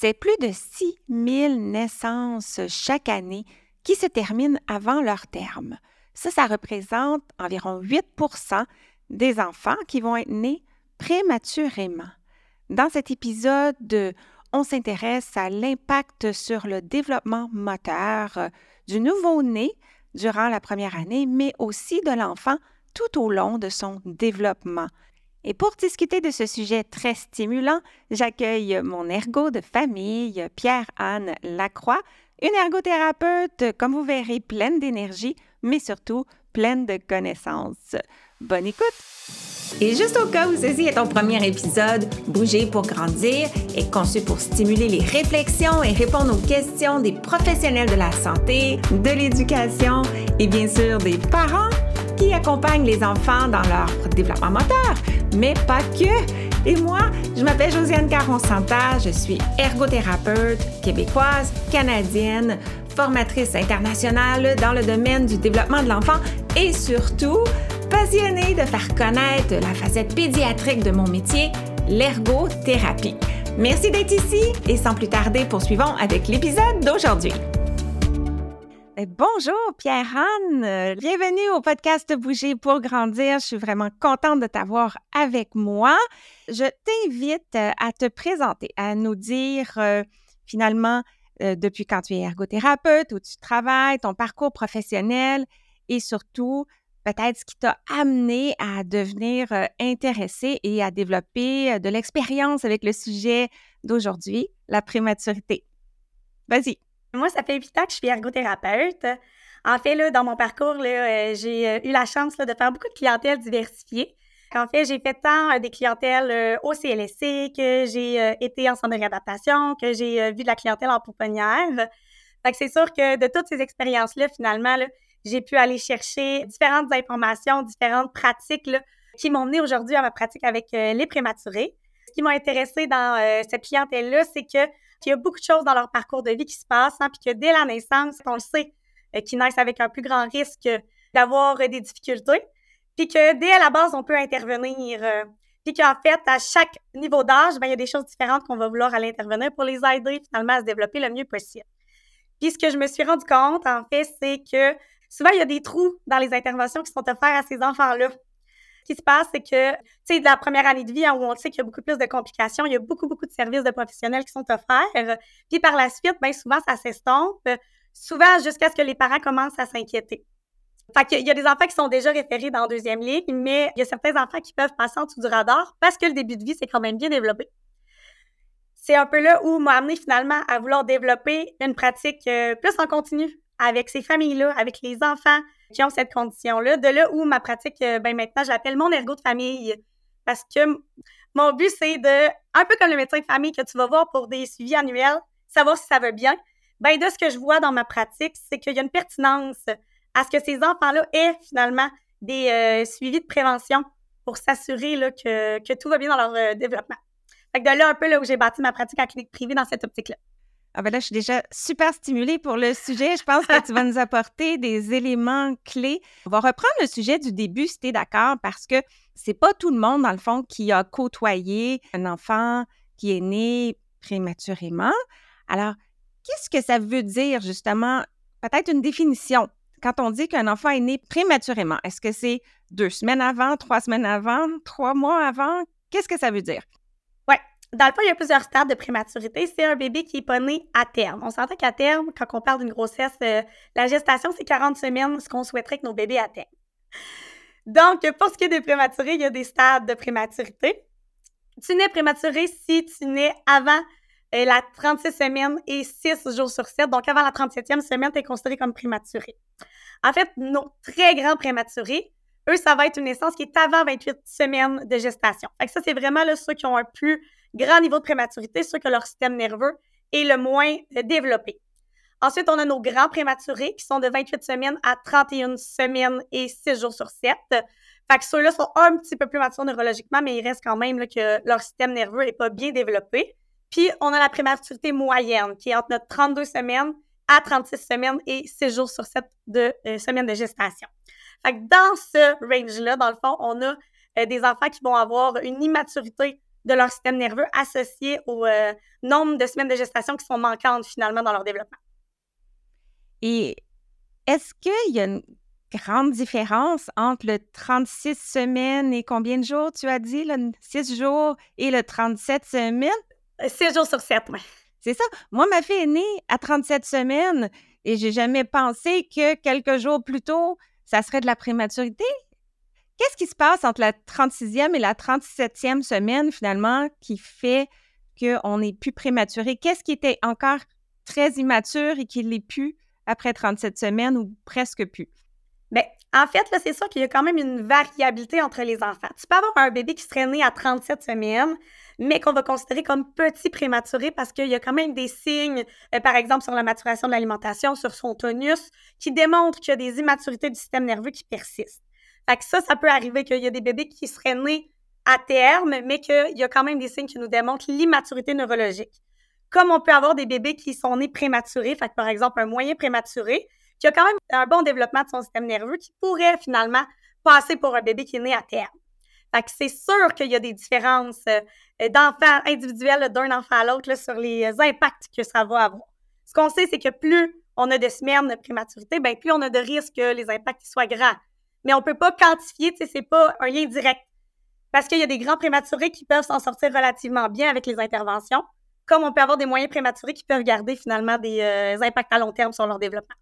c'est plus de 6 000 naissances chaque année qui se terminent avant leur terme. Ça, ça représente environ 8% des enfants qui vont être nés prématurément. Dans cet épisode, on s'intéresse à l'impact sur le développement moteur du nouveau-né durant la première année, mais aussi de l'enfant tout au long de son développement. Et pour discuter de ce sujet très stimulant, j'accueille mon ergo de famille, Pierre-Anne Lacroix, une ergothérapeute, comme vous verrez, pleine d'énergie, mais surtout pleine de connaissances. Bonne écoute! Et juste au cas où ceci est ton premier épisode, Bouger pour grandir est conçu pour stimuler les réflexions et répondre aux questions des professionnels de la santé, de l'éducation et bien sûr des parents qui accompagnent les enfants dans leur développement moteur, mais pas que. Et moi, je m'appelle Josiane Caron-Santa, je suis ergothérapeute québécoise, canadienne, formatrice internationale dans le domaine du développement de l'enfant et surtout passionnée de faire connaître la facette pédiatrique de mon métier, l'ergothérapie. Merci d'être ici et sans plus tarder, poursuivons avec l'épisode d'aujourd'hui. Eh, bonjour Pierre-Anne, bienvenue au podcast Bouger pour grandir. Je suis vraiment contente de t'avoir avec moi. Je t'invite euh, à te présenter, à nous dire euh, finalement euh, depuis quand tu es ergothérapeute, où tu travailles, ton parcours professionnel et surtout peut-être ce qui t'a amené à devenir intéressé et à développer de l'expérience avec le sujet d'aujourd'hui, la prématurité. Vas-y. Moi, ça fait huit ans que je suis ergothérapeute. En fait, là, dans mon parcours, euh, j'ai euh, eu la chance de faire beaucoup de clientèle diversifiée. En fait, j'ai fait tant euh, des clientèles au CLSC que j'ai été en centre de réadaptation, que j'ai vu de la clientèle en pouponnière. Fait c'est sûr que de toutes ces expériences-là, finalement, j'ai pu aller chercher différentes informations, différentes pratiques qui m'ont mené aujourd'hui à ma pratique avec les prématurés. Ce qui m'a intéressé dans cette clientèle-là, c'est que qu'il y a beaucoup de choses dans leur parcours de vie qui se passent, hein, puis que dès la naissance, on le sait, euh, qu'ils naissent avec un plus grand risque d'avoir euh, des difficultés, puis que dès la base, on peut intervenir. Euh, puis qu'en fait, à chaque niveau d'âge, ben, il y a des choses différentes qu'on va vouloir aller intervenir pour les aider finalement à se développer le mieux possible. Puis ce que je me suis rendu compte, en fait, c'est que souvent, il y a des trous dans les interventions qui sont offertes à ces enfants-là qui se passe, c'est que, tu sais, de la première année de vie, hein, où on sait qu'il y a beaucoup plus de complications, il y a beaucoup, beaucoup de services de professionnels qui sont offerts. Puis par la suite, bien souvent, ça s'estompe, souvent jusqu'à ce que les parents commencent à s'inquiéter. Fait qu'il y a des enfants qui sont déjà référés dans deuxième ligne, mais il y a certains enfants qui peuvent passer en dessous du radar parce que le début de vie, c'est quand même bien développé. C'est un peu là où m'a amené finalement à vouloir développer une pratique euh, plus en continu avec ces familles-là, avec les enfants, qui ont cette condition-là. De là où ma pratique, euh, ben maintenant, je l'appelle mon ergo de famille. Parce que mon but, c'est de, un peu comme le médecin de famille que tu vas voir pour des suivis annuels, savoir si ça va bien. Ben, de ce que je vois dans ma pratique, c'est qu'il y a une pertinence à ce que ces enfants-là aient finalement des euh, suivis de prévention pour s'assurer que, que tout va bien dans leur euh, développement. Fait que de là un peu là où j'ai bâti ma pratique en clinique privée dans cette optique-là. Ah ben là, je suis déjà super stimulée pour le sujet. Je pense que tu vas nous apporter des éléments clés. On va reprendre le sujet du début, si tu es d'accord, parce que c'est pas tout le monde, dans le fond, qui a côtoyé un enfant qui est né prématurément. Alors, qu'est-ce que ça veut dire, justement? Peut-être une définition. Quand on dit qu'un enfant est né prématurément, est-ce que c'est deux semaines avant, trois semaines avant, trois mois avant? Qu'est-ce que ça veut dire? Dans le fond, il y a plusieurs stades de prématurité. C'est un bébé qui n'est pas né à terme. On s'entend qu'à terme, quand on parle d'une grossesse, euh, la gestation, c'est 40 semaines, ce qu'on souhaiterait que nos bébés atteignent. Donc, pour ce qui est des prématurés, il y a des stades de prématurité. Tu nais prématuré si tu nais avant euh, la 36 semaines et 6 jours sur 7. Donc, avant la 37e semaine, tu es considéré comme prématuré. En fait, nos très grands prématurés, eux, ça va être une naissance qui est avant 28 semaines de gestation. Fait que ça, c'est vraiment là, ceux qui ont un plus grand niveau de prématurité, ceux que leur système nerveux est le moins euh, développé. Ensuite, on a nos grands prématurés qui sont de 28 semaines à 31 semaines et 6 jours sur 7. Fait que ceux-là sont un petit peu plus matures neurologiquement, mais il reste quand même que leur système nerveux n'est pas bien développé. Puis, on a la prématurité moyenne qui est entre notre 32 semaines à 36 semaines et 6 jours sur 7 de euh, semaines de gestation. Fait que dans ce range-là, dans le fond, on a euh, des enfants qui vont avoir une immaturité de leur système nerveux associé au euh, nombre de semaines de gestation qui sont manquantes finalement dans leur développement. Et est-ce qu'il y a une grande différence entre le 36 semaines et combien de jours tu as dit, le 6 jours et le 37 semaines? 6 euh, jours sur 7, oui. C'est ça. Moi, ma fille est née à 37 semaines et j'ai jamais pensé que quelques jours plus tôt, ça serait de la prématurité? Qu'est-ce qui se passe entre la 36e et la 37e semaine, finalement, qui fait qu'on n'est plus prématuré? Qu'est-ce qui était encore très immature et qui l'est plus après 37 semaines ou presque plus? Bien, en fait, là, c'est sûr qu'il y a quand même une variabilité entre les enfants. Tu peux avoir un bébé qui serait né à 37 semaines, mais qu'on va considérer comme petit prématuré parce qu'il y a quand même des signes, euh, par exemple sur la maturation de l'alimentation, sur son tonus, qui démontrent qu'il y a des immaturités du système nerveux qui persistent. Fait ça, ça peut arriver qu'il y a des bébés qui seraient nés à terme, mais qu'il y a quand même des signes qui nous démontrent l'immaturité neurologique. Comme on peut avoir des bébés qui sont nés prématurés, fait par exemple un moyen prématuré, qui a quand même un bon développement de son système nerveux, qui pourrait finalement passer pour un bébé qui est né à terme. Fait que c'est sûr qu'il y a des différences euh, d'enfants individuels d'un enfant à l'autre sur les impacts que ça va avoir. Ce qu'on sait, c'est que plus on a de semaines de prématurité, ben plus on a de risques que les impacts soient grands mais on peut pas quantifier, tu sais, c'est pas un lien direct. Parce qu'il y a des grands prématurés qui peuvent s'en sortir relativement bien avec les interventions, comme on peut avoir des moyens prématurés qui peuvent garder finalement des euh, impacts à long terme sur leur développement.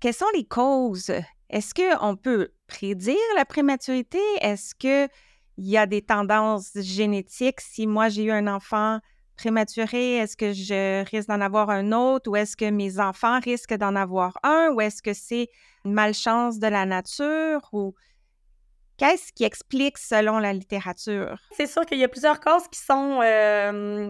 Quelles sont les causes? Est-ce qu'on peut prédire la prématurité? Est-ce qu'il y a des tendances génétiques? Si moi j'ai eu un enfant prématuré, est-ce que je risque d'en avoir un autre ou est-ce que mes enfants risquent d'en avoir un ou est-ce que c'est une malchance de la nature ou qu'est-ce qui explique selon la littérature? C'est sûr qu'il y a plusieurs causes qui sont euh,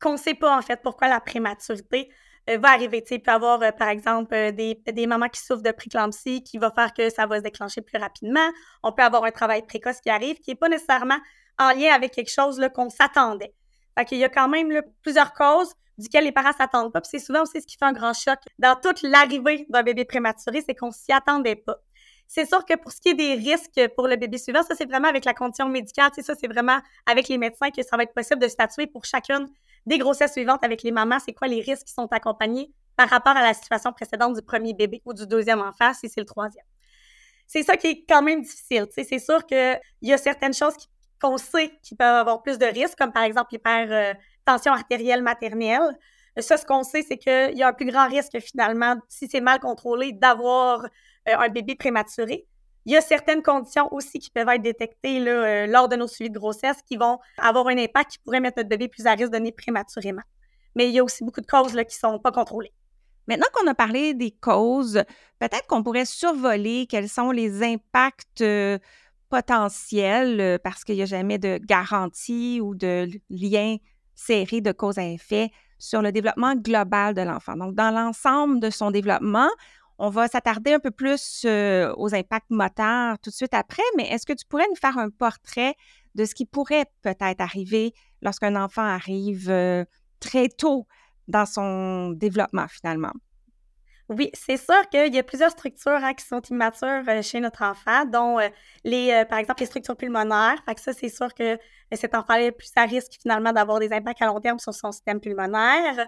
qu'on ne sait pas en fait pourquoi la prématurité va arriver. il peut y avoir, euh, par exemple, des, des, mamans qui souffrent de préclampsie qui va faire que ça va se déclencher plus rapidement. On peut avoir un travail précoce qui arrive qui n'est pas nécessairement en lien avec quelque chose qu'on s'attendait. Fait qu'il y a quand même plusieurs causes duquel les parents s'attendent pas. C'est souvent aussi ce qui fait un grand choc dans toute l'arrivée d'un bébé prématuré, c'est qu'on s'y attendait pas. C'est sûr que pour ce qui est des risques pour le bébé suivant, ça c'est vraiment avec la condition médicale, ça c'est vraiment avec les médecins que ça va être possible de statuer pour chacune des grossesses suivantes avec les mamans, c'est quoi les risques qui sont accompagnés par rapport à la situation précédente du premier bébé ou du deuxième enfant si c'est le troisième? C'est ça qui est quand même difficile. C'est sûr qu'il y a certaines choses qui qu'on sait qu'ils peuvent avoir plus de risques, comme par exemple l'hypertension artérielle maternelle. Ça, ce qu'on sait, c'est qu'il y a un plus grand risque finalement, si c'est mal contrôlé, d'avoir euh, un bébé prématuré. Il y a certaines conditions aussi qui peuvent être détectées euh, lors de nos suivis de grossesse qui vont avoir un impact qui pourrait mettre notre bébé plus à risque de naître prématurément. Mais il y a aussi beaucoup de causes qui ne sont pas contrôlées. Maintenant qu'on a parlé des causes, peut-être qu'on pourrait survoler quels sont les impacts euh, potentiel euh, parce qu'il n'y a jamais de garantie ou de lien serré de cause à effet sur le développement global de l'enfant. Donc, dans l'ensemble de son développement, on va s'attarder un peu plus aux impacts moteurs tout de suite après, mais est-ce que tu pourrais nous faire un portrait de ce qui pourrait peut-être arriver lorsqu'un enfant arrive très tôt dans son développement finalement? Oui, c'est sûr qu'il y a plusieurs structures hein, qui sont immatures chez notre enfant, dont les, par exemple, les structures pulmonaires. Fait que ça, c'est sûr que cet enfant est plus à risque finalement d'avoir des impacts à long terme sur son système pulmonaire.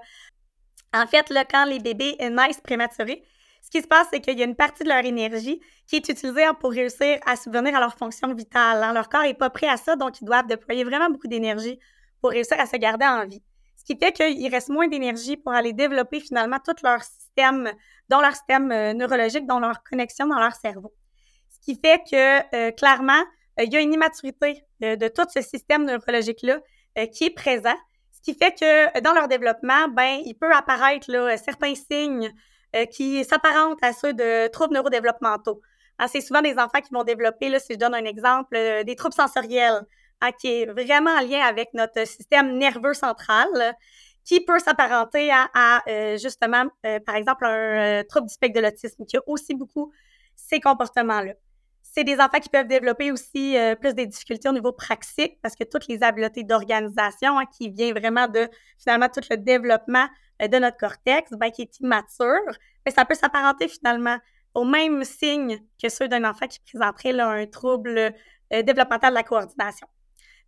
En fait, quand les bébés naissent prématurés, ce qui se passe, c'est qu'il y a une partie de leur énergie qui est utilisée pour réussir à subvenir à leur fonction vitale. Hein. Leur corps n'est pas prêt à ça, donc ils doivent déployer vraiment beaucoup d'énergie pour réussir à se garder en vie. Ce qui fait qu'il reste moins d'énergie pour aller développer finalement tout leur système, dans leur système euh, neurologique, dans leur connexion dans leur cerveau. Ce qui fait que euh, clairement, euh, il y a une immaturité de, tout ce système neurologique-là qui est présent. Ce qui fait que dans leur développement, ben, il peut apparaître certains signes qui s'apparentent à ceux de troubles neurodéveloppementaux. Hein, c'est souvent des enfants qui vont développer, là, si je donne un exemple, des troubles sensoriels, Hein, qui est vraiment en lien avec notre système nerveux central, qui peut s'apparenter à, euh, justement, euh, par exemple, un euh, trouble du spectre de l'autisme, qui a aussi beaucoup ces comportements-là. C'est des enfants qui peuvent développer aussi plus des difficultés au niveau praxique parce que toutes les habiletés d'organisation hein, qui viennent vraiment de finalement tout le développement de notre cortex, ben, qui est immature, ça peut s'apparenter finalement aux mêmes signes que ceux d'un enfant qui présenterait un trouble développemental de la coordination.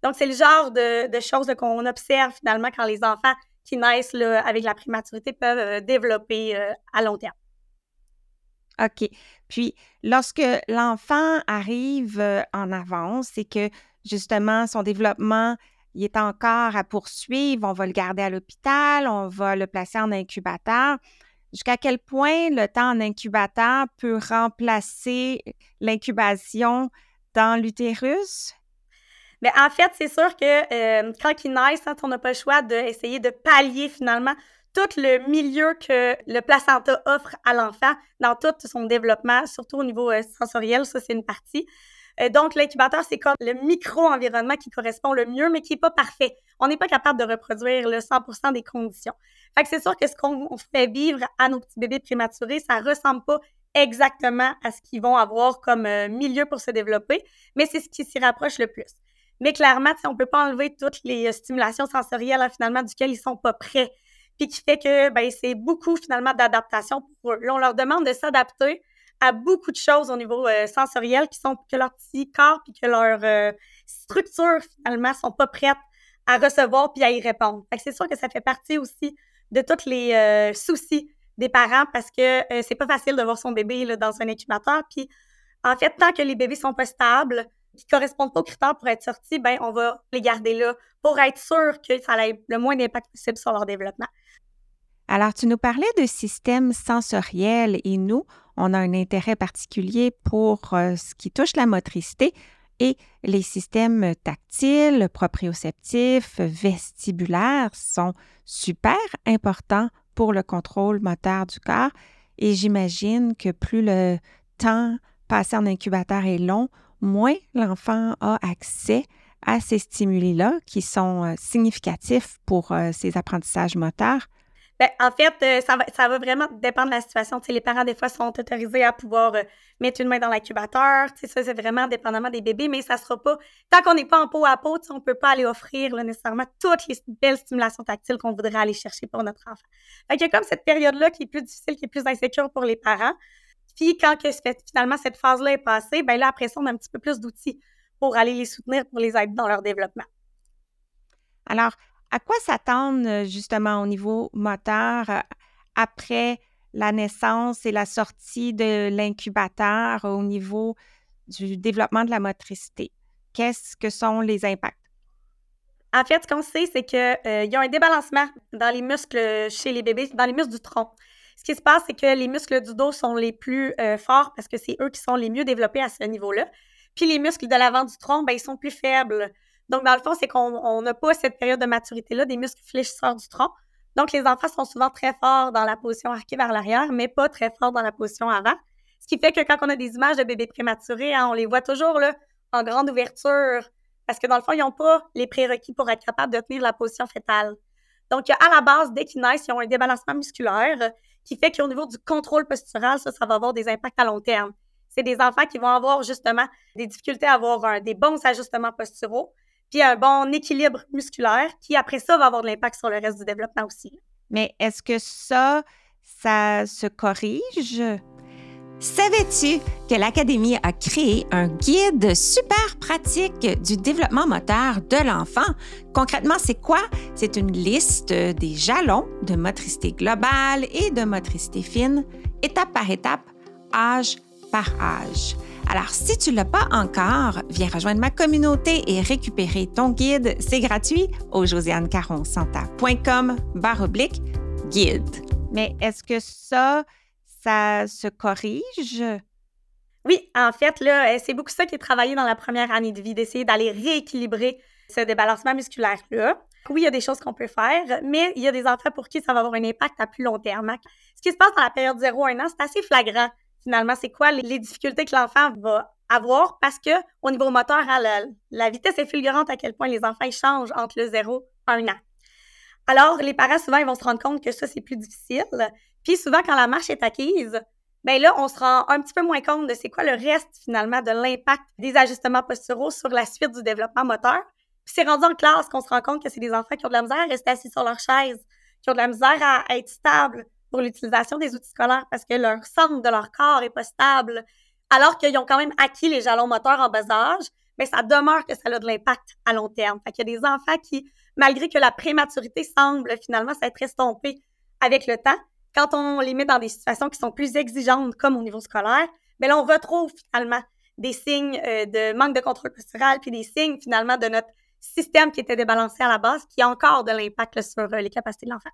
Donc, c'est le genre de, choses qu'on observe finalement quand les enfants qui naissent avec la prématurité peuvent euh, développer euh, à long terme. OK. Puis, lorsque l'enfant arrive euh, en avance et que justement son développement est encore à poursuivre, on va le garder à l'hôpital, on va le placer en incubateur. Jusqu'à quel point le temps en incubateur peut remplacer l'incubation dans l'utérus? Mais en fait, c'est sûr que euh, quand il naissent, hein, on n'a pas le choix d'essayer de pallier finalement tout le milieu que le placenta offre à l'enfant dans tout son développement, surtout au niveau euh, sensoriel, ça c'est une partie. Euh, donc, l'incubateur, c'est comme le micro-environnement qui correspond le mieux, mais qui n'est pas parfait. On n'est pas capable de reproduire le 100% des conditions. Fait que c'est sûr que ce qu'on fait vivre à nos petits bébés prématurés, ça ressemble pas exactement à ce qu'ils vont avoir comme milieu pour se développer, mais c'est ce qui s'y rapproche le plus. Mais clairement, on ne peut pas enlever toutes les euh, stimulations sensorielles hein, finalement duquel ils sont pas prêts. Puis qui fait que ben, c'est beaucoup finalement d'adaptation pour eux. On leur demande de s'adapter à beaucoup de choses au niveau euh, sensoriel qui sont que leur petit corps puis que leur euh, structure finalement sont pas prêtes à recevoir puis à y répondre. C'est sûr que ça fait partie aussi de tous les soucis des parents parce que c'est pas facile de voir son bébé là, dans un incubateur. Puis en fait, tant que les bébés sont pas stables, qui correspondent pas aux critères pour être sortis, ben on va les garder là pour être sûr que ça ait le moins d'impact possible sur leur développement. Alors, tu nous parlais de système sensoriel et nous, on a un intérêt particulier pour euh, ce qui touche la motricité et les systèmes tactiles, proprioceptifs, vestibulaires sont super importants pour le contrôle moteur du corps et j'imagine que plus le temps passé en incubateur est long, moins l'enfant a accès à ces stimuli-là qui sont euh, significatifs pour euh, ses apprentissages moteurs? Bien, en fait, euh, ça, va, vraiment dépendre de la situation. les parents, des fois, sont autorisés à pouvoir mettre une main dans l'incubateur. Ça, c'est vraiment dépendamment des bébés, mais ça ne sera pas. Tant qu'on n'est pas en peau à peau, on ne peut pas aller offrir nécessairement toutes les belles stimulations tactiles qu'on voudrait aller chercher pour notre enfant. Il y a comme cette période-là qui est plus difficile, qui est plus insécure pour les parents. Puis quand que finalement cette phase-là est passée, ben là, après ça, on a un petit peu plus d'outils pour aller les soutenir, pour les aider dans leur développement. Alors, à quoi s'attendre euh, justement au niveau moteur euh, après la naissance et la sortie de l'incubateur au niveau du développement de la motricité? Qu'est-ce que sont les impacts? En fait, ce qu'on sait, c'est qu'il euh, y a un débalancement dans les muscles chez les bébés, dans les muscles du tronc. Ce qui se passe, c'est que les muscles du dos sont les plus euh, forts parce que c'est eux qui sont les mieux développés à ce niveau-là. Puis les muscles de l'avant du tronc, ben, ils sont plus faibles. Donc, dans le fond, c'est qu'on n'a pas cette période de maturité-là des muscles fléchisseurs du tronc. Donc, les enfants sont souvent très forts dans la position arquée vers l'arrière, mais pas très forts dans la position avant. Ce qui fait que quand on a des images de bébés prématurés, hein, on les voit toujours en grande ouverture, parce que dans le fond, ils n'ont pas les prérequis pour être capables de tenir la position fétale. Donc, à la base, dès qu'ils naissent, ils ont un débalancement musculaire qui fait qu'au niveau du contrôle postural, ça, ça va avoir des impacts à long terme. C'est des enfants qui vont avoir justement des difficultés à avoir des bons ajustements posturaux, puis un bon équilibre musculaire, qui après ça va avoir de l'impact sur le reste du développement aussi. Mais est-ce que ça, ça se corrige? Savais-tu que l'Académie a créé un guide super pratique du développement moteur de l'enfant? Concrètement, c'est quoi? C'est une liste des jalons de motricité globale et de motricité fine, étape par étape, âge par âge. Alors, si tu ne l'as pas encore, viens rejoindre ma communauté et récupérer ton guide. C'est gratuit au josianecaronsanta.com barre guide. Mais est-ce que ça, ça se corrige? Oui, en fait, là, euh, c'est beaucoup ça qui est travaillé dans la première année de vie, d'essayer d'aller rééquilibrer ce débalancement musculaire-là. Oui, il y a des choses qu'on peut faire, mais il y a des enfants pour qui ça va avoir un impact à plus long terme. Ce qui se passe dans la période 0-1 an, c'est assez flagrant. Finalement, c'est quoi les, difficultés que l'enfant va avoir? Parce que au niveau moteur, hein, la, la, vitesse est fulgurante à quel point les enfants changent entre le 0 et 1 an. Alors, les parents, souvent, ils vont se rendre compte que ça, c'est plus difficile. Puis souvent, quand la marche est acquise, bien là, on se rend un petit peu moins compte de c'est quoi le reste finalement de l'impact des ajustements posturaux sur la suite du développement moteur. Puis c'est rendu en classe qu'on se rend compte que c'est des enfants qui ont de la misère à rester assis sur leur chaise, qui ont de la misère à être stables pour l'utilisation des outils scolaires parce que leur centre de leur corps est pas stable, alors qu'ils ont quand même acquis les jalons moteurs en bas âge, mais ça demeure que ça a de l'impact à long terme. Fait qu'il y a des enfants qui, malgré que la prématurité semble finalement s'être estompée avec le temps, quand on les met dans des situations qui sont plus exigeantes, comme au niveau scolaire, bien là, on retrouve finalement des signes euh, de manque de contrôle postural, puis des signes finalement de notre système qui était débalancé à la base, qui a encore de l'impact sur euh, les capacités de l'enfant.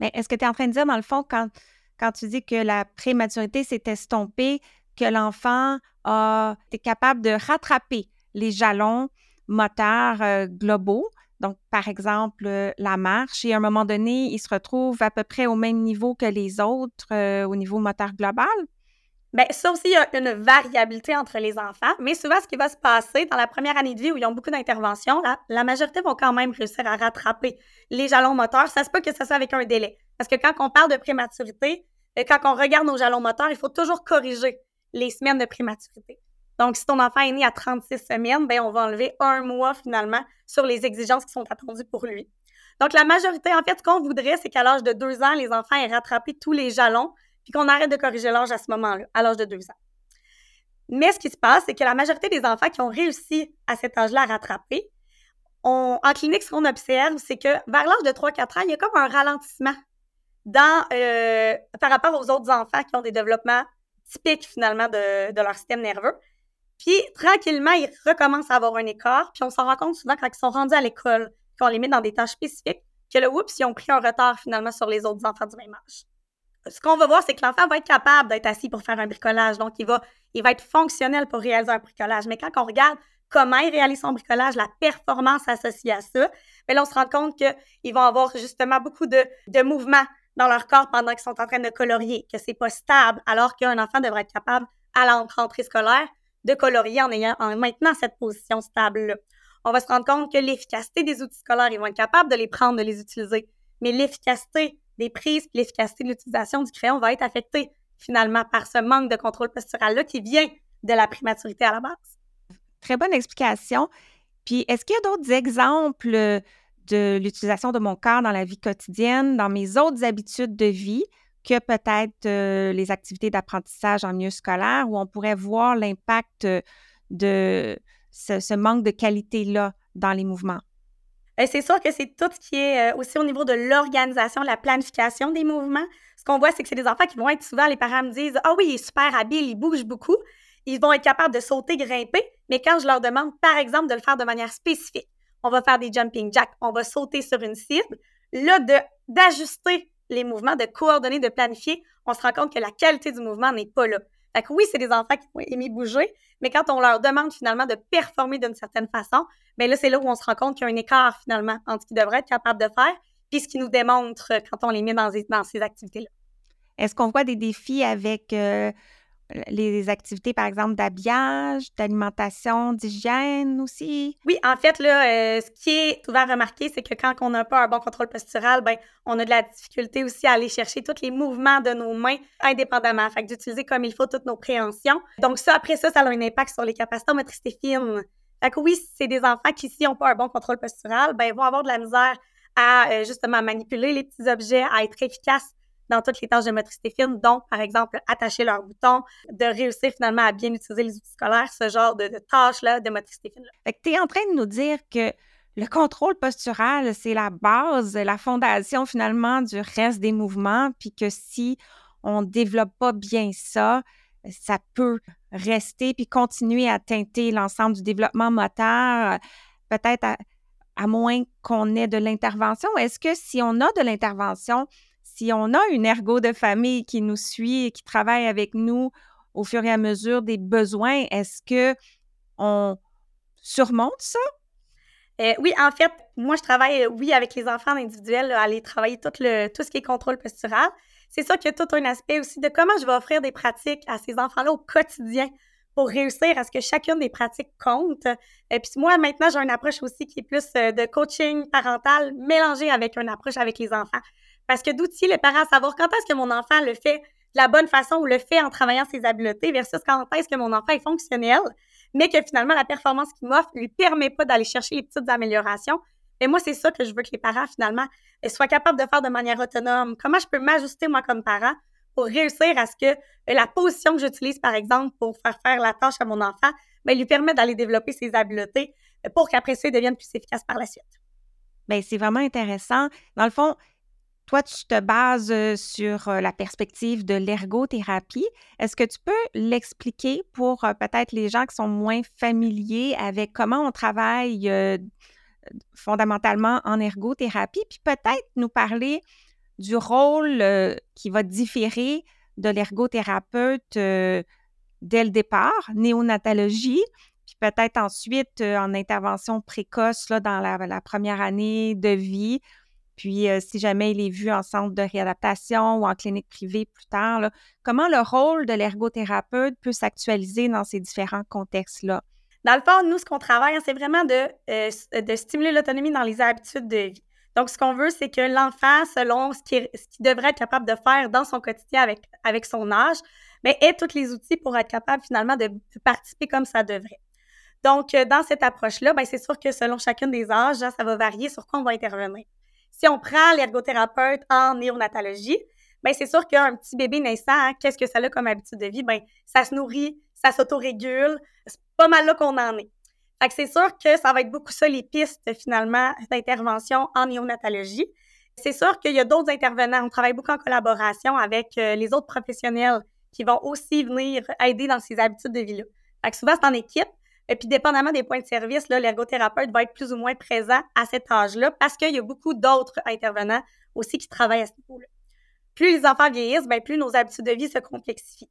Est-ce que tu es en train de dire, dans le fond, quand, quand tu dis que la prématurité s'est estompée, que l'enfant a été capable de rattraper les jalons moteurs euh, globaux, donc par exemple la marche, et à un moment donné, il se retrouve à peu près au même niveau que les autres au niveau moteur global? Bien, ça aussi, il y a une variabilité entre les enfants, mais souvent, ce qui va se passer dans la première année de vie où ils ont beaucoup d'interventions, la majorité vont quand même réussir à rattraper les jalons moteurs. Ça se peut que ce soit avec un délai. Parce que quand on parle de prématurité, euh, quand on regarde nos jalons moteurs, il faut toujours corriger les semaines de prématurité. Donc, si ton enfant est né à 36 semaines, ben on va enlever un mois finalement sur les exigences qui sont attendues pour lui. Donc, la majorité, en fait, ce qu'on voudrait, c'est qu'à l'âge de deux ans, les enfants aient rattrapé tous les jalons puis qu'on arrête de corriger l'âge à ce moment-là, à l'âge de deux ans. Mais ce qui se passe, c'est que la majorité des enfants qui ont réussi à cet âge-là à rattraper, en clinique, ce qu'on observe, c'est que vers l'âge de 3-4 ans, il y a comme un ralentissement euh, par rapport aux autres enfants qui ont des développements typiques finalement de, leur système nerveux. Puis tranquillement, ils recommencent à avoir un écart, puis on s'en rend compte souvent quand ils sont rendus à l'école, qu'on les met dans des tâches spécifiques, que le oups, ils ont pris un retard finalement sur les autres enfants du même âge ce qu'on va voir, c'est que l'enfant va être capable d'être assis pour faire un bricolage. Donc, il va, il va être fonctionnel pour réaliser un bricolage. Mais quand on regarde comment il réalise son bricolage, la performance associée à ça, bien là, on se rend compte qu'ils vont avoir justement beaucoup de, de mouvements dans leur corps pendant qu'ils sont en train de colorier, que c'est pas stable, alors qu'un enfant devrait être capable, à l'entrée scolaire, de colorier en, ayant, en maintenant cette position stable-là. On va se rendre compte que l'efficacité des outils scolaires, ils vont être capables de les prendre, de les utiliser. Mais l'efficacité des prises l'efficacité de l'utilisation du crayon va être affectée finalement par ce manque de contrôle postural-là qui vient de la prématurité à la base. Très bonne explication. Puis, est-ce qu'il y a d'autres exemples de l'utilisation de mon corps dans la vie quotidienne, dans mes autres habitudes de vie, que peut-être euh, les activités d'apprentissage en milieu scolaire, où on pourrait voir l'impact de ce manque de qualité-là dans les mouvements? Euh, c'est sûr que c'est tout ce qui est euh, aussi au niveau de l'organisation, la planification des mouvements. Ce qu'on voit, c'est que c'est des enfants qui vont être souvent, les parents me disent Ah oui, il est super habile, il bouge beaucoup. Ils vont être capables de sauter, grimper, mais quand je leur demande, par exemple, de le faire de manière spécifique, on va faire des jumping jacks, on va sauter sur une cible, là, d'ajuster les mouvements, de coordonner, de planifier, on se rend compte que la qualité du mouvement n'est pas là. Fait que oui, c'est des enfants qui vont aimer bouger, mais quand on leur demande finalement de performer d'une certaine façon, bien là, c'est là où on se rend compte qu'il y a un écart finalement entre ce qu'ils devraient être capables de faire puis ce qu'ils nous démontrent quand on les met dans, dans ces activités-là. Est-ce qu'on voit des défis avec euh, les activités, par exemple, d'habillage, d'alimentation, d'hygiène aussi? Oui, en fait, là, euh, ce qui est souvent remarqué, c'est que quand on n'a pas un bon contrôle postural, ben, on a de la difficulté aussi à aller chercher tous les mouvements de nos mains indépendamment. D'utiliser comme il faut toutes nos préhensions. Donc, ça, après ça, ça a un impact sur les capacités motricité fine. Fait oui, c'est des enfants qui, s'ils n'ont pas un bon contrôle postural, ben, vont avoir de la misère à euh, justement manipuler les petits objets, à être efficaces dans toutes les tâches de motricité fine, donc, par exemple, attacher leurs boutons, de réussir finalement à bien utiliser les outils scolaires, ce genre de, tâches-là de motricité fine. Fait que tu es en train de nous dire que le contrôle postural, c'est la base, la fondation finalement du reste des mouvements, puis que si on ne développe pas bien ça, ça peut rester puis continuer à teinter l'ensemble du développement moteur, peut-être à moins qu'on ait de l'intervention. Est-ce que si on a de l'intervention, si on a une ergo de famille qui nous suit et qui travaille avec nous au fur et à mesure des besoins, est-ce que on surmonte ça? Euh, oui, en fait, moi, je travaille, euh, oui, avec les enfants individuels, à aller travailler tout, le, tout ce qui est contrôle postural. C'est ça qu'il y a tout un aspect aussi de comment je vais offrir des pratiques à ces enfants-là au quotidien pour réussir à ce que chacune des pratiques compte. Et euh, puis moi, maintenant, j'ai une approche aussi qui est plus de coaching parental mélangée avec une approche avec les enfants. Parce que d'outiller les parents à savoir quand est-ce que mon enfant le fait de la bonne façon ou le fait en travaillant ses habiletés versus quand est-ce que mon enfant est fonctionnel, mais que finalement la performance qu'il m'offre lui permet pas d'aller chercher les petites améliorations. Et moi, c'est ça que je veux que les parents, finalement, soient capables de faire de manière autonome. Comment je peux m'ajuster, moi, comme parent, pour réussir à ce que la position que j'utilise, par exemple, pour faire faire la tâche à mon enfant, ben, lui permet d'aller développer ses habiletés pour qu'après ça, il devienne plus efficace par la suite? Bien, c'est vraiment intéressant. Dans le fond, toi, tu te bases sur la perspective de l'ergothérapie. Est-ce que tu peux l'expliquer pour peut-être les gens qui sont moins familiers avec comment on travaille fondamentalement en ergothérapie, puis peut-être nous parler du rôle qui va différer de l'ergothérapeute dès le départ, néonatologie, puis peut-être ensuite en intervention précoce là, dans la, première année de vie, puis si jamais il est vu en centre de réadaptation ou en clinique privée plus tard, comment le rôle de l'ergothérapeute peut s'actualiser dans ces différents contextes-là? Dans le fond, nous, ce qu'on travaille, hein, c'est vraiment de, de stimuler l'autonomie dans les habitudes de vie. Donc, ce qu'on veut, c'est que l'enfant, selon ce qu'il devrait être capable de faire dans son quotidien avec, avec son âge, ait tous les outils pour être capable finalement de, participer comme ça devrait. Donc, euh, dans cette approche-là, ben, c'est sûr que selon chacun des âges, hein, ça va varier sur quoi on va intervenir. Si on prend l'ergothérapeute en néonatologie, ben, c'est sûr qu'un petit bébé naissant, hein, qu'est-ce que ça a comme habitude de vie? Ben, ça se nourrit, ça s'autorégule. C'est pas mal là qu'on en est. Fait que c'est sûr que ça va être beaucoup ça, les pistes, finalement, d'intervention en néonatologie. C'est sûr qu'il y a d'autres intervenants. On travaille beaucoup en collaboration avec euh, les autres professionnels qui vont aussi venir aider dans ces habitudes de vie-là. Fait que souvent, c'est en équipe. Et puis, dépendamment des points de service, l'ergothérapeute va être plus ou moins présent à cet âge-là parce qu'il y a beaucoup d'autres intervenants aussi qui travaillent à ce niveau-là. Plus les enfants vieillissent, bien, plus nos habitudes de vie se complexifient.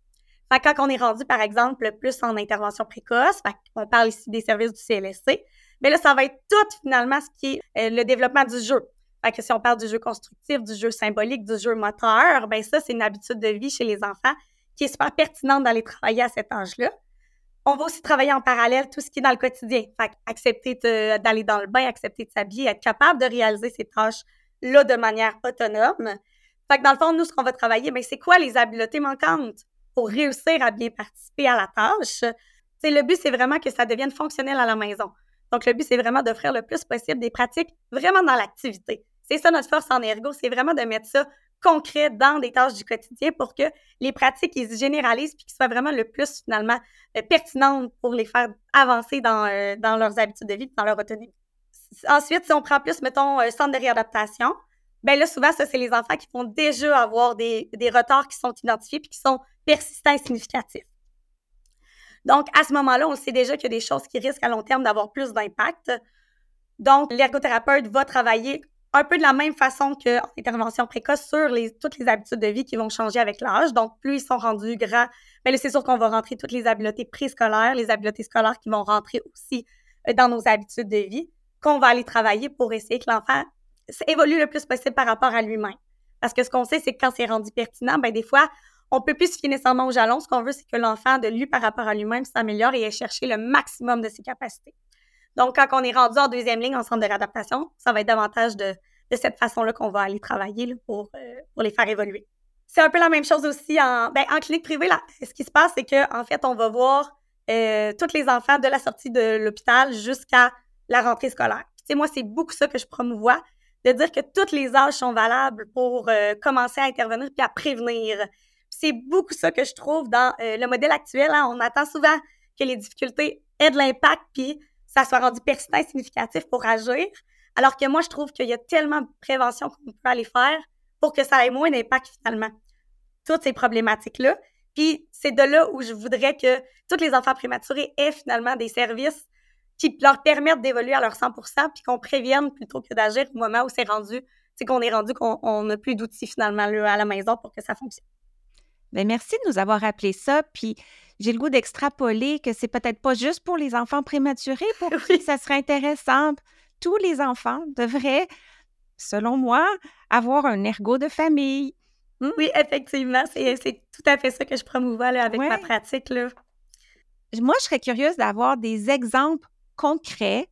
Fait quand on est rendu, par exemple, plus en intervention précoce, on parle ici des services du CLSC, mais là, ça va être tout finalement ce qui est euh, le développement du jeu. Fait que si on parle du jeu constructif, du jeu symbolique, du jeu moteur, ben ça, c'est une habitude de vie chez les enfants qui est super pertinente d'aller travailler à cet âge-là. On va aussi travailler en parallèle tout ce qui est dans le quotidien. Fait accepter d'aller dans le bain, accepter de s'habiller, être capable de réaliser ces tâches-là de manière autonome. Fait que dans le fond, nous, ce qu'on va travailler, ben, c'est quoi les habiletés manquantes? pour réussir à bien participer à la tâche? le but, c'est vraiment que ça devienne fonctionnel à la maison. Donc, le but, c'est vraiment d'offrir le plus possible des pratiques vraiment dans l'activité. C'est ça notre force en ergo, c'est vraiment de mettre ça concret dans des tâches du quotidien pour que les pratiques, se généralisent puis qu'ils soient vraiment le plus, finalement, euh, pertinentes pour les faire avancer dans, euh, leurs habitudes de vie dans leur autonomie. Ensuite, si on prend plus, mettons, un centre de réadaptation, ben là, souvent, ça, c'est les enfants qui vont déjà avoir des, retards qui sont identifiés puis qui sont persistant et significatif. Donc, à ce moment-là, on sait déjà qu'il y a des choses qui risquent à long terme d'avoir plus d'impact. Donc, l'ergothérapeute va travailler un peu de la même façon qu'en intervention précoce sur toutes les habitudes de vie qui vont changer avec l'âge. Donc, plus ils sont rendus grands, mais c'est sûr qu'on va rentrer toutes les habiletés préscolaires, les habiletés scolaires qui vont rentrer aussi euh, dans nos habitudes de vie, qu'on va aller travailler pour essayer que l'enfant évolue le plus possible par rapport à lui-même. Parce que ce qu'on sait, c'est que quand c'est rendu pertinent, ben des fois, on peut plus se fier nécessairement au jalon. Ce qu'on veut, c'est que l'enfant, de lui par rapport à lui-même, s'améliore et ait cherché le maximum de ses capacités. Donc, quand on est rendu en deuxième ligne en centre de réadaptation, ça va être davantage de, cette façon-là qu'on va aller travailler pour, euh, pour les faire évoluer. C'est un peu la même chose aussi en, ben, en clinique privée. Là, ce qui se passe, c'est qu'en en fait, on va voir euh, tous les enfants de la sortie de l'hôpital jusqu'à la rentrée scolaire. Tu moi, c'est beaucoup ça que je promouvois, de dire que tous les âges sont valables pour euh, commencer à intervenir puis à prévenir c'est beaucoup ça que je trouve dans euh, le modèle actuel. Hein. On attend souvent que les difficultés aient de l'impact, puis ça soit rendu persistant et significatif pour agir. Alors que moi, je trouve qu'il y a tellement de prévention qu'on peut aller faire pour que ça ait moins d'impact finalement. Toutes ces problématiques-là. Puis c'est de là où je voudrais que tous les enfants prématurés aient finalement des services qui leur permettent d'évoluer à leur 100% puis qu'on prévienne plutôt que d'agir au moment où c'est rendu, c'est qu'on est rendu qu'on n'a plus d'outils finalement à la maison pour que ça fonctionne. Bien, merci de nous avoir rappelé ça. Puis j'ai le goût d'extrapoler que c'est peut-être pas juste pour les enfants prématurés, pour qui ça serait intéressant. Tous les enfants devraient, selon moi, avoir un ergot de famille. Hmm? Oui, effectivement, c'est tout à fait ça que je promouvois avec ma pratique. Là. Moi, je serais curieuse d'avoir des exemples concrets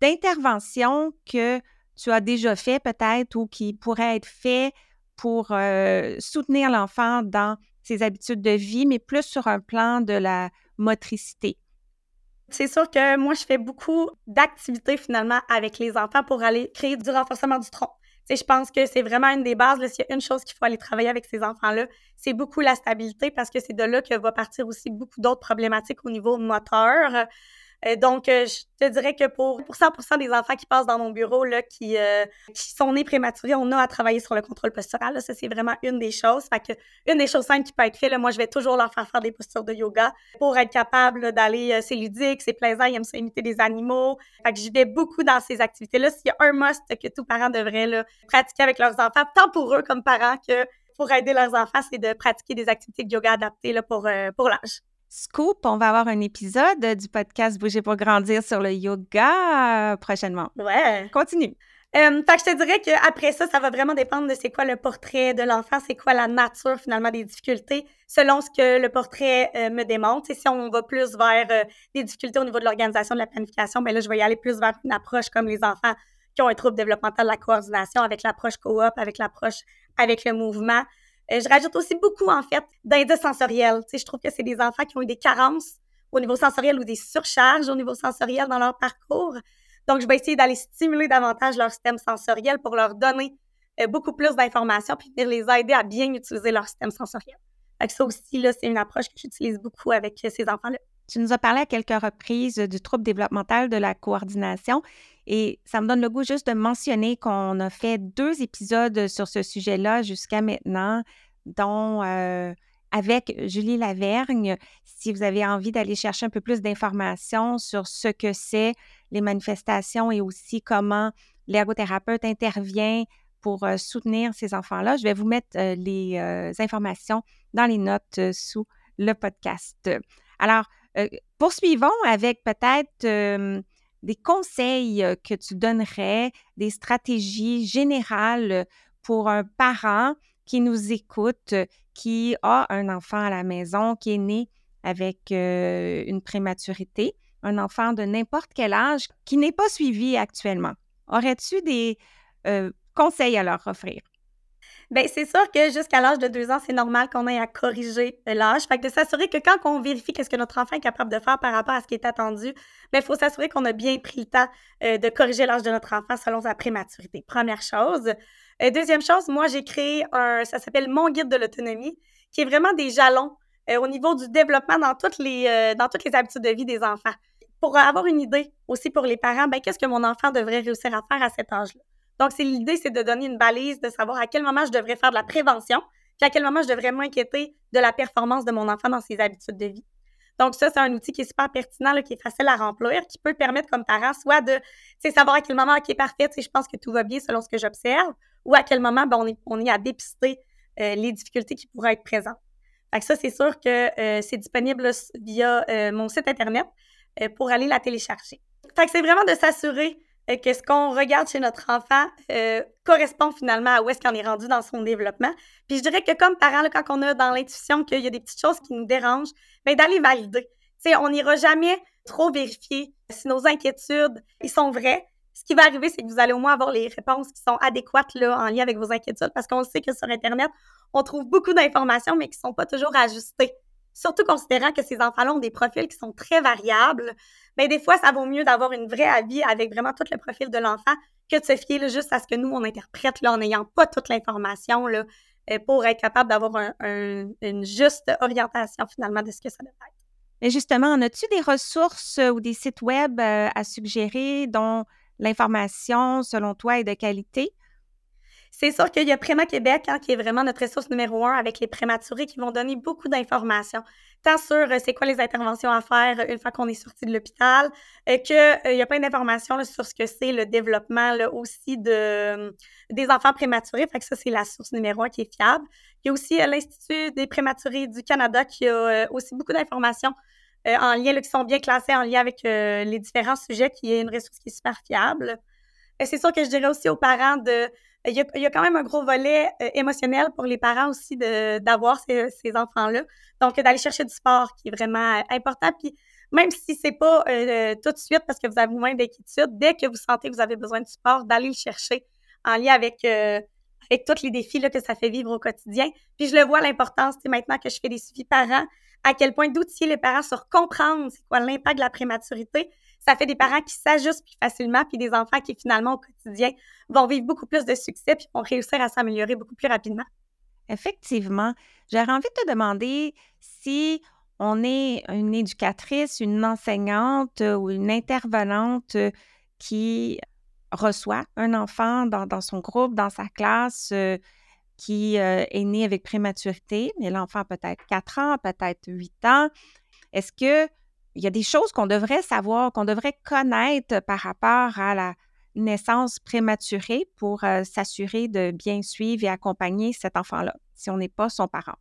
d'interventions que tu as déjà fait peut-être ou qui pourraient être faits pour soutenir l'enfant dans ses habitudes de vie, mais plus sur un plan de la motricité. C'est sûr que moi, je fais beaucoup d'activités finalement avec les enfants pour aller créer du renforcement du tronc. je pense que c'est vraiment une des bases. S'il y a une chose qu'il faut aller travailler avec ces enfants-là, c'est beaucoup la stabilité parce que c'est de là que va partir aussi beaucoup d'autres problématiques au niveau moteur. Euh, donc, euh, je te dirais que pour, pour 100% des enfants qui passent dans mon bureau, là, qui, euh, qui sont nés prématurés, on a à travailler sur le contrôle postural. Là. Ça, c'est vraiment une des choses. Fait que, une des choses simples qui peut être faite, moi, je vais toujours leur faire faire des postures de yoga pour être capable d'aller, c'est ludique, c'est plaisant, ils aiment ça imiter des animaux. Fait que je vais beaucoup dans ces activités-là. S'il y a un must que tout parent devrait là, pratiquer avec leurs enfants, tant pour eux comme parents que pour aider leurs enfants, c'est de pratiquer des activités de yoga adaptées là, pour, pour l'âge. Scoop, on va avoir un épisode du podcast Bouger pour grandir sur le yoga euh, prochainement. Ouais. Continue. Euh, fait que je te dirais qu'après ça, ça va vraiment dépendre de c'est quoi le portrait de l'enfant, c'est quoi la nature finalement des difficultés, selon ce que le portrait euh, me démontre. Et si on va plus vers euh, des difficultés au niveau de l'organisation, de la planification, ben là, je vais y aller plus vers une approche comme les enfants qui ont un trouble développemental de la coordination, avec l'approche coop, avec l'approche avec le mouvement. Euh, je rajoute aussi beaucoup, en fait, d'indices sensoriels. Tu sais, je trouve que c'est des enfants qui ont eu des carences au niveau sensoriel ou des surcharges au niveau sensoriel dans leur parcours. Donc, je vais essayer d'aller stimuler davantage leur système sensoriel pour leur donner euh, beaucoup plus d'informations puis venir les aider à bien utiliser leur système sensoriel. Donc, ça aussi, là, c'est une approche que j'utilise beaucoup avec euh, ces enfants-là. Tu nous as parlé à quelques reprises du trouble développemental de la coordination et ça me donne le goût juste de mentionner qu'on a fait deux épisodes sur ce sujet-là jusqu'à maintenant, dont euh, avec Julie Lavergne, si vous avez envie d'aller chercher un peu plus d'informations sur ce que c'est les manifestations et aussi comment l'ergothérapeute intervient pour euh, soutenir ces enfants-là, je vais vous mettre euh, les informations dans les notes sous le podcast. Alors, poursuivons avec peut-être des conseils que tu donnerais, des stratégies générales pour un parent qui nous écoute, qui a un enfant à la maison, qui est né avec une prématurité, un enfant de n'importe quel âge qui n'est pas suivi actuellement? Aurais-tu des conseils à leur offrir? Bien, c'est sûr que jusqu'à l'âge de deux ans, c'est normal qu'on ait à corriger l'âge. Fait que de s'assurer que quand on vérifie qu'est-ce que notre enfant est capable de faire par rapport à ce qui est attendu, il ben, faut s'assurer qu'on a bien pris le temps euh, de corriger l'âge de notre enfant selon sa prématurité. Première chose. Euh, deuxième chose, moi, j'ai créé un, ça s'appelle Mon guide de l'autonomie, qui est vraiment des jalons euh, au niveau du développement dans toutes les, dans toutes les habitudes de vie des enfants. Pour avoir une idée aussi pour les parents, ben, qu'est-ce que mon enfant devrait réussir à faire à cet âge-là? Donc, l'idée, c'est de donner une balise, de savoir à quel moment je devrais faire de la prévention, puis à quel moment je devrais m'inquiéter de la performance de mon enfant dans ses habitudes de vie. Donc, ça, c'est un outil qui est super pertinent, qui est facile à remplir, qui peut permettre comme parent soit de savoir à quel moment, OK, parfait, je pense que tout va bien selon ce que j'observe, ou à quel moment ben, on, est, on est à dépister euh, les difficultés qui pourraient être présentes. Fait ça, c'est sûr que euh, c'est disponible via euh, mon site Internet pour aller la télécharger. Fait c'est vraiment de s'assurer que ce qu'on regarde chez notre enfant euh, correspond finalement à où est-ce qu'on est rendu dans son développement. Puis je dirais que comme parents, quand on a dans l'intuition qu'il y a des petites choses qui nous dérangent, bien d'aller valider. sais, on n'ira jamais trop vérifier si nos inquiétudes ils sont vraies. Ce qui va arriver, c'est que vous allez au moins avoir les réponses qui sont adéquates là, en lien avec vos inquiétudes, parce qu'on sait que sur Internet, on trouve beaucoup d'informations, mais qui ne sont pas toujours ajustées surtout considérant que ces enfants-là ont des profils qui sont très variables, mais ben, des fois, ça vaut mieux d'avoir une vraie avis avec vraiment tout le profil de l'enfant que de se fier juste à ce que nous, on interprète en n'ayant pas toute l'information euh, pour être capable d'avoir une juste orientation finalement de ce que ça devrait être. Justement, as-tu des ressources euh, ou des sites web euh, à suggérer dont l'information, selon toi, est de qualité? C'est sûr qu'il y a Préma Québec, hein, qui est vraiment notre ressource numéro un avec les prématurés qui vont donner beaucoup d'informations, tant sur euh, c'est quoi les interventions à faire euh, une fois qu'on est sorti de l'hôpital, euh, qu'il y a plein d'informations sur ce que c'est le développement là, aussi de, des enfants prématurés. Fait que ça, c'est la source numéro un qui est fiable. Il y a aussi l'Institut des prématurés du Canada qui a aussi beaucoup d'informations en lien, qui sont bien classées en lien avec les différents sujets, qui est une ressource qui est super fiable. C'est sûr que je dirais aussi aux parents de il y, a, quand même un gros volet euh, émotionnel pour les parents aussi d'avoir ces, enfants-là. Donc, d'aller chercher du sport qui est vraiment euh, important. Puis, même si c'est pas euh, tout de suite parce que vous avez moins d'inquiétude, dès que vous sentez que vous avez besoin de sport, d'aller le chercher en lien avec, avec tous les défis que ça fait vivre au quotidien. Puis, je le vois l'importance, c'est maintenant que je fais des suivis parents, à quel point d'outiller les parents sur comprendre c'est quoi l'impact de la prématurité, Ça fait des parents qui s'ajustent plus facilement, puis des enfants qui, finalement, au quotidien, vont vivre beaucoup plus de succès, puis vont réussir à s'améliorer beaucoup plus rapidement. Effectivement. J'aurais envie de te demander si on est une éducatrice, une enseignante ou une intervenante qui reçoit un enfant dans, son groupe, dans sa classe, euh, qui euh, est né avec prématurité, mais l'enfant peut-être 4 ans, peut-être 8 ans. Est-ce qu'il y a des choses qu'on devrait savoir, qu'on devrait connaître par rapport à la naissance prématurée pour euh, s'assurer de bien suivre et accompagner cet enfant-là, si on n'est pas son parent?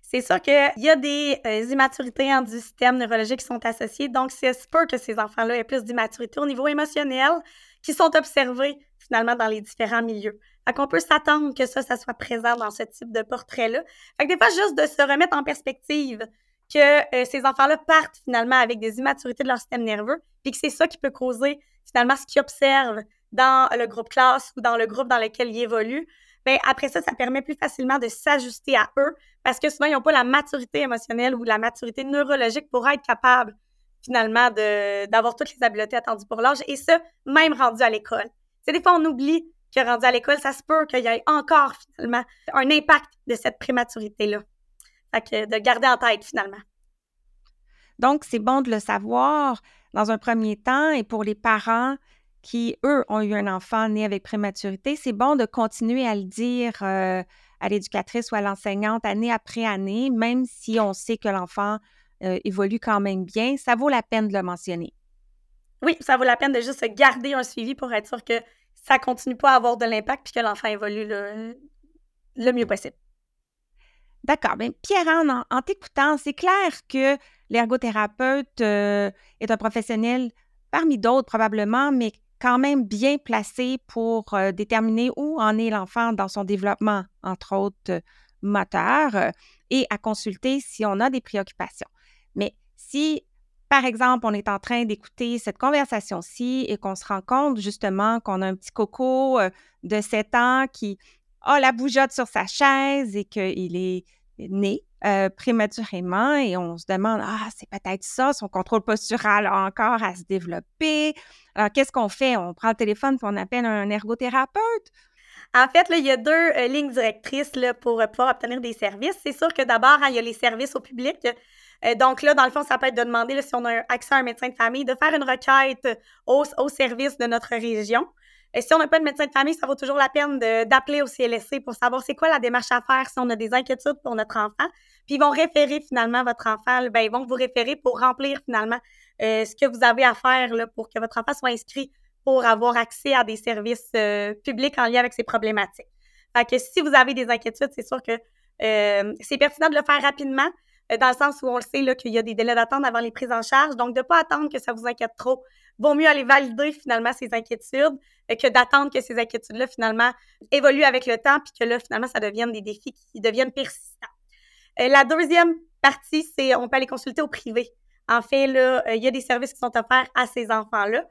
C'est sûr qu'il y a des immaturités en du système neurologique qui sont associées. Donc, c'est sûr que ces enfants-là aient plus d'immaturité au niveau émotionnel, qui sont observés finalement dans les différents milieux. Fait qu'on peut s'attendre que ça, ça soit présent dans ce type de portrait-là. Fait que des juste de se remettre en perspective que euh, ces enfants-là partent finalement avec des immaturités de leur système nerveux, puis que c'est ça qui peut causer finalement ce qu'ils observent dans le groupe classe ou dans le groupe dans lequel ils évoluent. Bien, après ça, ça permet plus facilement de s'ajuster à eux parce que souvent, ils n'ont pas la maturité émotionnelle ou la maturité neurologique pour être capables finalement d'avoir toutes les habiletés attendues pour l'âge et ça, même rendu à l'école. C'est des fois, on oublie que rendu à l'école, ça se peut qu'il y ait encore finalement un impact de cette prématurité-là. Fait que de garder en tête finalement. Donc, c'est bon de le savoir dans un premier temps et pour les parents qui, eux, ont eu un enfant né avec prématurité, c'est bon de continuer à le dire euh, à l'éducatrice ou à l'enseignante année après année, même si on sait que l'enfant euh, évolue quand même bien, ça vaut la peine de le mentionner. Oui, ça vaut la peine de juste garder un suivi pour être sûr que ça continue pas à avoir de l'impact puis que l'enfant évolue le, mieux possible. D'accord. Bien, Pierre-Anne, en, t'écoutant, c'est clair que l'ergothérapeute euh, est un professionnel parmi d'autres probablement, mais quand même bien placé pour euh, déterminer où en est l'enfant dans son développement, entre autres moteur, et à consulter si on a des préoccupations. Mais si, par exemple, on est en train d'écouter cette conversation-ci et qu'on se rend compte justement qu'on a un petit coco euh, de 7 ans qui a la bougeotte sur sa chaise et qu'il est né euh, prématurément et on se demande ah c'est peut-être ça son contrôle postural a encore à se développer alors qu'est-ce qu'on fait? On prend le téléphone puis on appelle un ergothérapeute en fait, là, il y a deux euh, lignes directrices là, pour pouvoir obtenir des services. C'est sûr que d'abord, hein, il y a les services au public. Euh, donc là, dans le fond, ça peut être de demander si on a accès à un médecin de famille, de faire une requête au, service de notre région. Si on n'a pas de médecin de famille, ça vaut toujours la peine d'appeler au CLSC pour savoir c'est quoi la démarche à faire si on a des inquiétudes pour notre enfant. Puis ils vont référer finalement votre enfant, ben, ils vont vous référer pour remplir finalement euh, ce que vous avez à faire là, pour que votre enfant soit inscrit pour avoir accès à des services euh, publics en lien avec ces problématiques. Fait que si vous avez des inquiétudes, c'est sûr que c'est pertinent de le faire rapidement. Euh, dans le sens où on le sait qu'il y a des délais d'attente avant les prises en charge. Donc, de ne pas attendre que ça vous inquiète trop. Vaut mieux aller valider finalement ces inquiétudes euh, que d'attendre que ces inquiétudes-là finalement évoluent avec le temps puis que là, finalement, ça devienne des défis qui deviennent persistants. Euh, la deuxième partie, c'est on peut aller consulter au privé. En fait, là, il y a des services qui sont offerts à ces enfants-là.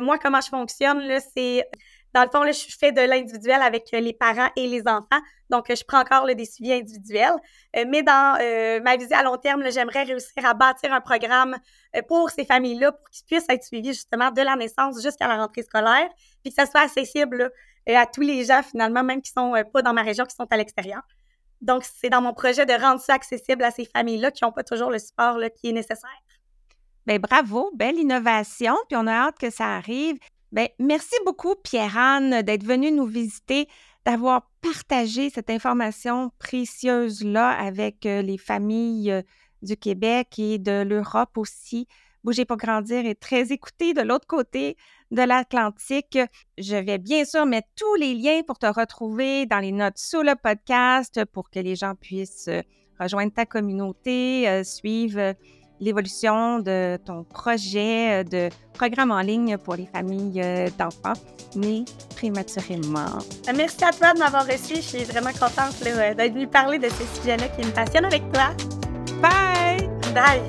moi, comment je fonctionne, c'est dans le fond, là, je fais de l'individuel avec euh, les parents et les enfants. Donc, euh, je prends encore des suivis individuels. Euh, mais dans ma visée à long terme, j'aimerais réussir à bâtir un programme pour ces familles-là pour qu'ils puissent être suivis justement de la naissance jusqu'à la rentrée scolaire, puis que ça soit accessible à tous les gens finalement, même qui sont pas dans ma région, qui sont à l'extérieur. Donc, c'est dans mon projet de rendre ça accessible à ces familles-là qui n'ont pas toujours le support qui est nécessaire. Bien, bravo, belle innovation, puis on a hâte que ça arrive. Bien, merci beaucoup, Pierre-Anne, d'être venue nous visiter, d'avoir partagé cette information précieuse-là avec euh, les familles euh, du Québec et de l'Europe aussi. Bougez pour grandir est très écouté de l'autre côté de l'Atlantique. Je vais bien sûr mettre tous les liens pour te retrouver dans les notes sous le podcast pour que les gens puissent euh, rejoindre ta communauté, suivre l'évolution de ton projet de programme en ligne pour les familles euh, d'enfants nés prématurément. Euh, merci à toi de m'avoir reçu. Je suis vraiment contente d'être venue parler de ce sujet-là qui me passionne avec toi. Bye! Bye!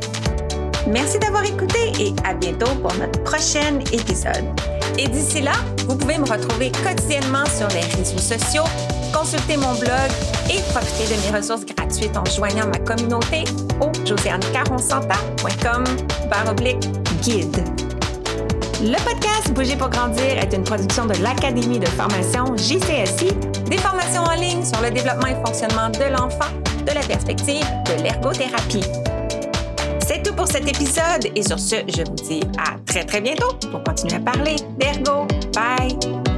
Merci d'avoir écouté et à bientôt pour notre prochain épisode. Et d'ici là, vous pouvez me retrouver quotidiennement sur les réseaux sociaux consulter mon blog et profiter de mes ressources gratuites en joignant ma communauté au josianecaronsanta.com guide. Le podcast Bouger pour grandir est une production de l'Académie de formation JCSI, des formations en ligne sur le développement et fonctionnement de l'enfant, de la perspective de l'ergothérapie. C'est tout pour cet épisode et sur ce, je vous dis à très très bientôt pour continuer à parler d'ergo. Bye!